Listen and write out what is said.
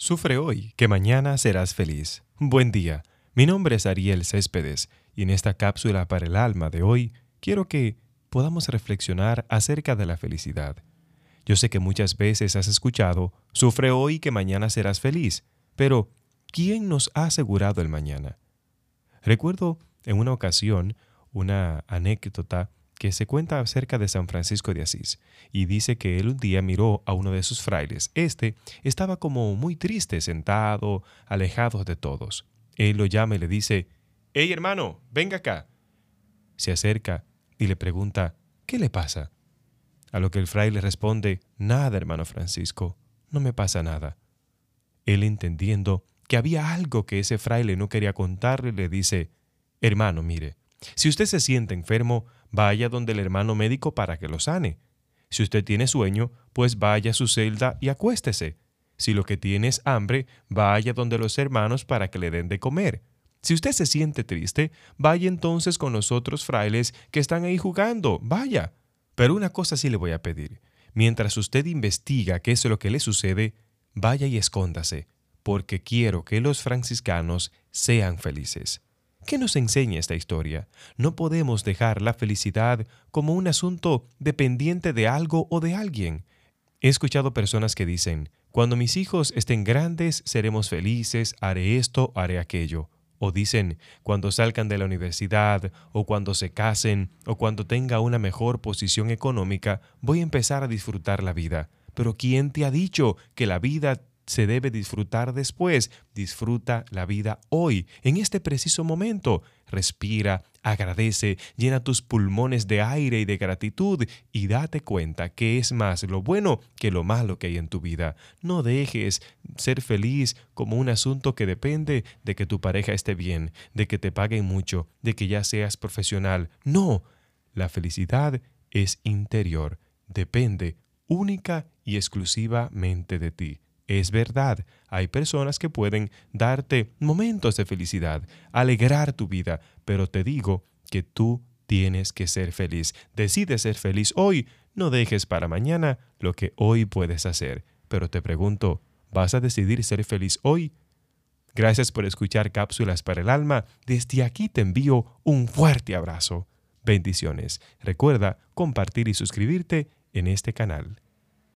Sufre hoy, que mañana serás feliz. Buen día. Mi nombre es Ariel Céspedes y en esta cápsula para el alma de hoy quiero que podamos reflexionar acerca de la felicidad. Yo sé que muchas veces has escuchado, sufre hoy que mañana serás feliz, pero ¿quién nos ha asegurado el mañana? Recuerdo en una ocasión una anécdota que se cuenta acerca de San Francisco de Asís, y dice que él un día miró a uno de sus frailes. Este estaba como muy triste, sentado, alejado de todos. Él lo llama y le dice, Hey hermano, venga acá. Se acerca y le pregunta, ¿qué le pasa? A lo que el fraile responde, Nada, hermano Francisco, no me pasa nada. Él entendiendo que había algo que ese fraile no quería contarle, le dice, Hermano, mire, si usted se siente enfermo, vaya donde el hermano médico para que lo sane. Si usted tiene sueño, pues vaya a su celda y acuéstese. Si lo que tiene es hambre, vaya donde los hermanos para que le den de comer. Si usted se siente triste, vaya entonces con los otros frailes que están ahí jugando, vaya. Pero una cosa sí le voy a pedir. Mientras usted investiga qué es lo que le sucede, vaya y escóndase, porque quiero que los franciscanos sean felices. ¿Qué nos enseña esta historia? No podemos dejar la felicidad como un asunto dependiente de algo o de alguien. He escuchado personas que dicen, cuando mis hijos estén grandes seremos felices, haré esto, haré aquello. O dicen, cuando salgan de la universidad, o cuando se casen, o cuando tenga una mejor posición económica, voy a empezar a disfrutar la vida. Pero ¿quién te ha dicho que la vida se debe disfrutar después. Disfruta la vida hoy, en este preciso momento. Respira, agradece, llena tus pulmones de aire y de gratitud y date cuenta que es más lo bueno que lo malo que hay en tu vida. No dejes ser feliz como un asunto que depende de que tu pareja esté bien, de que te paguen mucho, de que ya seas profesional. No, la felicidad es interior, depende única y exclusivamente de ti. Es verdad, hay personas que pueden darte momentos de felicidad, alegrar tu vida, pero te digo que tú tienes que ser feliz. Decide ser feliz hoy, no dejes para mañana lo que hoy puedes hacer. Pero te pregunto, ¿vas a decidir ser feliz hoy? Gracias por escuchar Cápsulas para el Alma. Desde aquí te envío un fuerte abrazo. Bendiciones. Recuerda compartir y suscribirte en este canal.